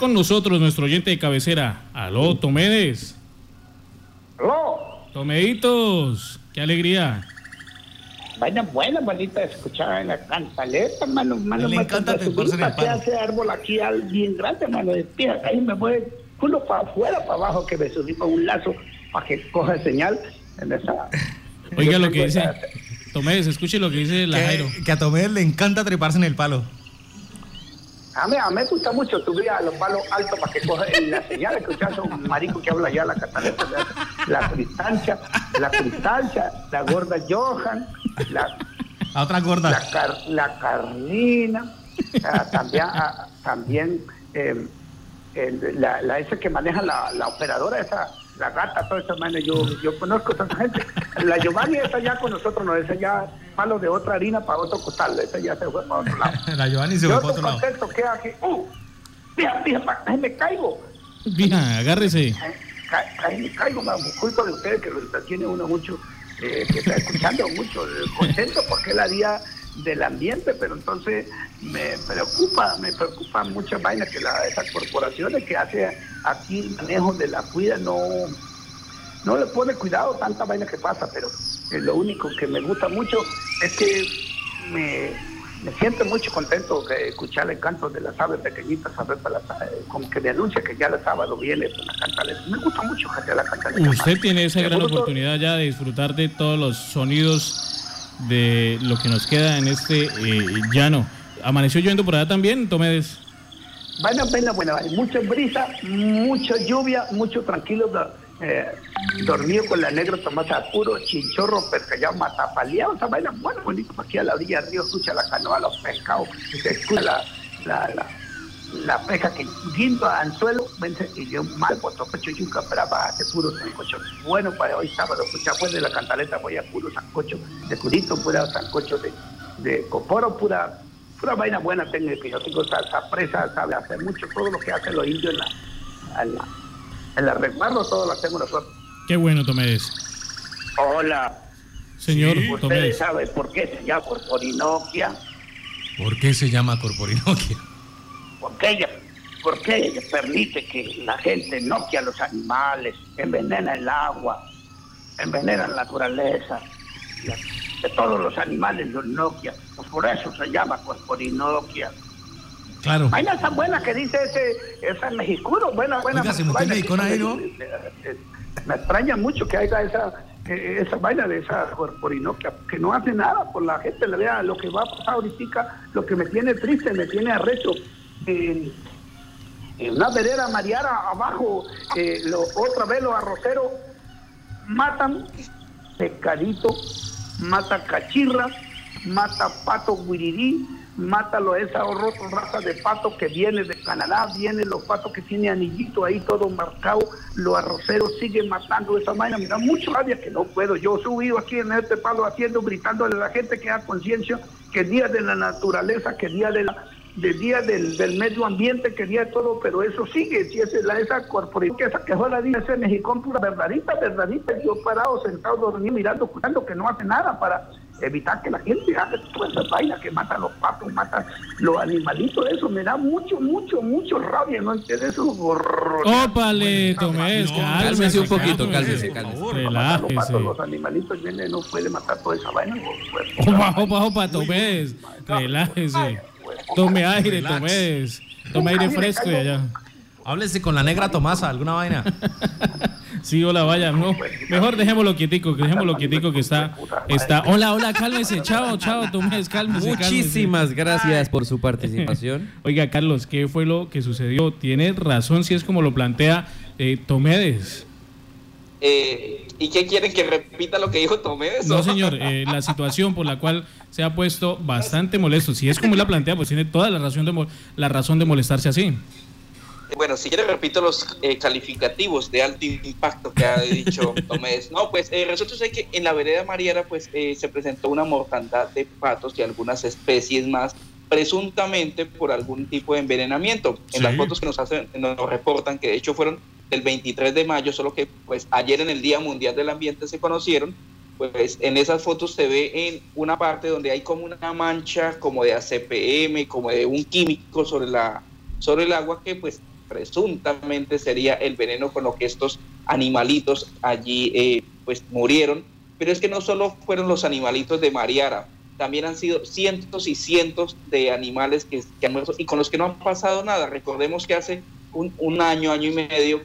Con nosotros nuestro oyente de cabecera. Aló, Tomedes. Aló. Tomeditos, qué alegría. Vaina buena, bonita, escuchar en la cantaleta, mano, mano. Le encanta treparse en el que palo. hace árbol aquí al bien grande, mano, de pie, ahí me voy culo para afuera, para abajo, que me subí con un lazo para que coja señal en esa... Oiga lo que dice. Tomedes, escuche lo que dice la Jairo. Que, que a Tomé le encanta treparse en el palo. A mí, a mí me gusta mucho subir a los palos altos para que coja en la señal, escuchar a un marico que habla ya la cataleta, la, la cristancha, la cristancha, la gorda Johan, la A otra gorda. la, car- la Carlina, ah, también, ah, también eh, el- la, la esa que maneja la, la operadora, esa, la gata, toda esa manera, yo, yo conozco a esa gente. La Giovanni esa ya con nosotros, no, esa ya palo de otra harina para otro costal, esa ya se fue para otro lado. La Giovanni se Yo fue para otro lado. contexto que aquí, uh, pa- ay, me caigo. Vieja, agárrese. Ca- ca- me caigo, por culpa de ustedes que lo tiene uno mucho, eh, que está escuchando mucho, eh, contento porque la día del ambiente, pero entonces me preocupa, me preocupa muchas vainas que la, esas corporaciones que hace aquí el manejo de la cuida no, no le pone cuidado tanta vaina que pasa, pero eh, lo único que me gusta mucho es que me, me siento mucho contento de escuchar el canto de las aves pequeñitas, para las, eh, como que me anuncia que ya el sábado viene pues, la cantaleta. Me gusta mucho la cantaleta. Usted tiene esa gran oportunidad ya de disfrutar de todos los sonidos de lo que nos queda en este eh, llano. ¿Amaneció lloviendo por allá también, Tomedes? Vaina, vaina, buena, vaina. Mucha brisa, mucha lluvia, mucho tranquilo, eh, dormido con la negra tomata puro, chinchorro, percallado, matapaleado, esa vaina buena, bonito, aquí a la orilla del río, escucha la canoa, los pescados, se escucha la, la, la, la pesca que guinda anzuelo, vence, y yo mal, potopecho, yuca, brava, de puro sancocho. Bueno, para hoy sábado, escucha, pues de la cantaleta, voy a puro sancocho, de curito, pura sancocho de, de coporo, pura pura vaina buena tengo que yo tengo esa, esa presa, sabe hacer mucho, todo lo que hacen los indios en la, en la, en la resguardo, todo lo hacemos nosotros. Qué bueno, Tomedes. Hola, Señor ustedes Tomedes. saben por qué se llama Orinoquia, ¿Por qué se llama Corporinoquia? Porque ella, porque ella permite que la gente noquia a los animales, envenena el agua, envenena la naturaleza, de todos los animales los noquia, pues por eso se llama Orinoquia. Claro. Vaina tan buena que dice ese, ese mexicuro, buena, buena. Oiga, se ¿no? Me extraña mucho que haya esa, eh, esa vaina de esa corporinoquia, que no hace nada por la gente, le vea lo que va a pasar ahorita, lo que me tiene triste, me tiene arrecho. En, una vereda mariara abajo, eh, lo, otra vez los arroceros matan pescadito, mata cachirra, mata pato guirirí, mata lo, esa otra raza de pato que viene de Canadá, viene los patos que tiene anillito ahí todo marcado, los arroceros siguen matando esa vaina, me da mucho rabia que no puedo, yo subido aquí en este palo haciendo, gritándole a la gente que haga conciencia que día de la naturaleza, que día de la del día del, del medio ambiente, que día de todo, pero eso sigue, si es la, esa corporación que esa que fue la ese mexicón pura verdadita, verdadita, yo parado, sentado, dormido, mirando, escuchando que no hace nada para evitar que la gente haga toda esa vaina que mata a los patos, mata los animalitos, eso me da mucho, mucho, mucho rabia, ¿no entiendes? Eso horror. Ópale, No, cálmese, cálmese un poquito, cálmese. cálmese, matan los patos, los animalitos vienen, no puede matar toda esa vaina. pues, Opa, opa, opa, Tomedes. Relájese. Tome aire, Relax. Tomedes. Tome aire fresco y allá. Háblese con la negra Tomasa, alguna vaina. Sí, hola, vaya, no. Mejor dejémoslo quietico, que dejémoslo quietico que está, está. Hola, hola, cálmese, chao, chao, cálmese. cálmese. Muchísimas gracias por su participación. Oiga, Carlos, ¿qué fue lo que sucedió? Tiene razón si es como lo plantea eh, Tomedes. Eh, ¿Y qué quieren que repita lo que dijo Tomé? No, señor, eh, la situación por la cual se ha puesto bastante molesto. Si es como él la plantea, pues tiene toda la razón de, la razón de molestarse así. Bueno, si quiere repito los eh, calificativos de alto impacto que ha dicho Tomés. No, pues eh, resulta ser que en la vereda Mariara pues eh, se presentó una mortandad de patos y algunas especies más presuntamente por algún tipo de envenenamiento. En Sí. las fotos que nos hacen, nos reportan que de hecho fueron del 23 de mayo, solo que pues ayer en el Día Mundial del Ambiente se conocieron, pues en esas fotos se ve en una parte donde hay como una mancha como de ACPM, como de un químico sobre la sobre el agua que pues presuntamente sería el veneno con lo que estos animalitos allí eh, pues murieron. Pero es que no solo fueron los animalitos de Mariara, también han sido cientos y cientos de animales que, han muerto y con los que no ha pasado nada. Recordemos que hace un, un año, año y medio,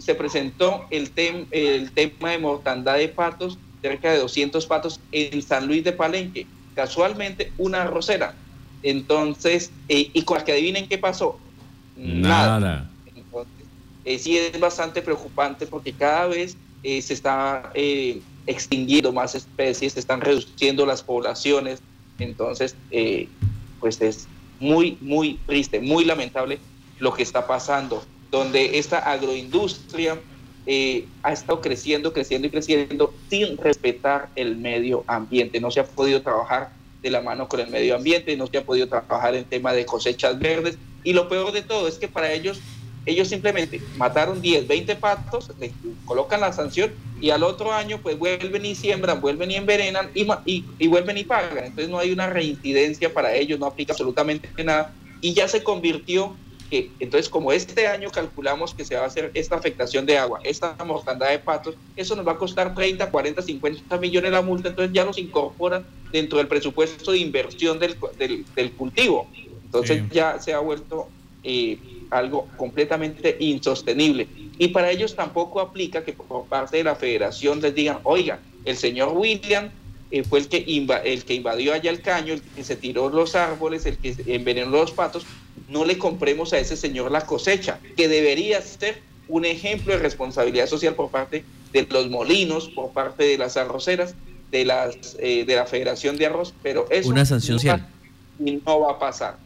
se presentó el, el tema de mortandad de patos, cerca de 200 patos en San Luis de Palenque. Casualmente, una rosera. Entonces, eh, y con las que adivinen qué pasó. Nada. Entonces, eh, sí es bastante preocupante porque cada vez eh, se está extinguiendo más especies, se están reduciendo las poblaciones. Entonces, pues es muy, muy triste, muy lamentable lo que está pasando, donde esta agroindustria ha estado creciendo, creciendo y creciendo sin respetar el medio ambiente. No se ha podido trabajar de la mano con el medio ambiente, no se ha podido trabajar en tema de cosechas verdes y lo peor de todo es que para ellos, ellos simplemente mataron 10, 20 patos, le colocan la sanción y al otro año pues vuelven y siembran, vuelven y envenenan y, y, y vuelven y pagan. Entonces no hay una reincidencia para ellos, no aplica absolutamente nada y ya se convirtió que entonces como este año calculamos que se va a hacer esta afectación de agua, esta mortandad de patos, eso nos va a costar 30, 40, 50 millones la multa, entonces ya nos incorporan dentro del presupuesto de inversión del, del, cultivo. Entonces ya se ha vuelto eh, algo completamente insostenible. Y para ellos tampoco aplica que por parte de la federación les digan, oiga, el señor William eh, fue el que, el que invadió allá el caño, el que se tiró los árboles, el que envenenó los patos, no le compremos a ese señor la cosecha, que debería ser un ejemplo de responsabilidad social por parte de los molinos, por parte de las arroceras, de, las, eh, de la Federación de Arroz, pero eso una sanción no, no va a pasar.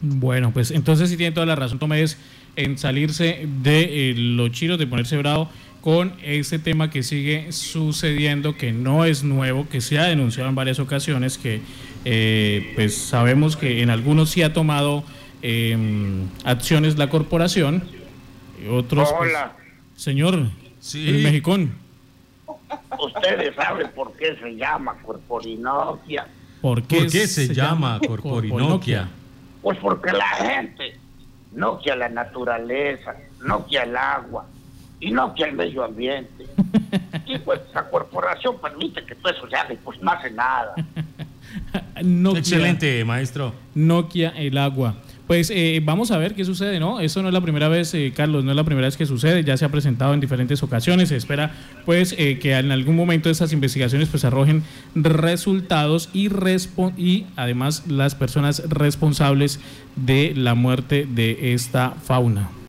Bueno, pues entonces sí tiene toda la razón, Tomés, en salirse de eh, los chiros, de ponerse bravo con ese tema que sigue sucediendo, que no es nuevo, que se ha denunciado en varias ocasiones, que eh, pues sabemos que en algunos sí ha tomado em, acciones la corporación, otros... Pues, Hola. señor, sí. el mexicón. Ustedes saben por qué se llama Corporinoquia. ¿Por qué, se, llama, Corporinoquia? Pues porque la gente noquia la naturaleza, noquia el agua, y no que el medio ambiente. Y pues la corporación permite que todo eso se haga y pues no hace nada. Excelente, maestro. Nokia el agua. Pues eh, vamos a ver qué sucede, ¿no? Eso no es la primera vez, eh, Carlos, no es la primera vez que sucede, ya se ha presentado en diferentes ocasiones, se espera pues eh, que en algún momento esas investigaciones pues arrojen resultados y, y además las personas responsables de la muerte de esta fauna.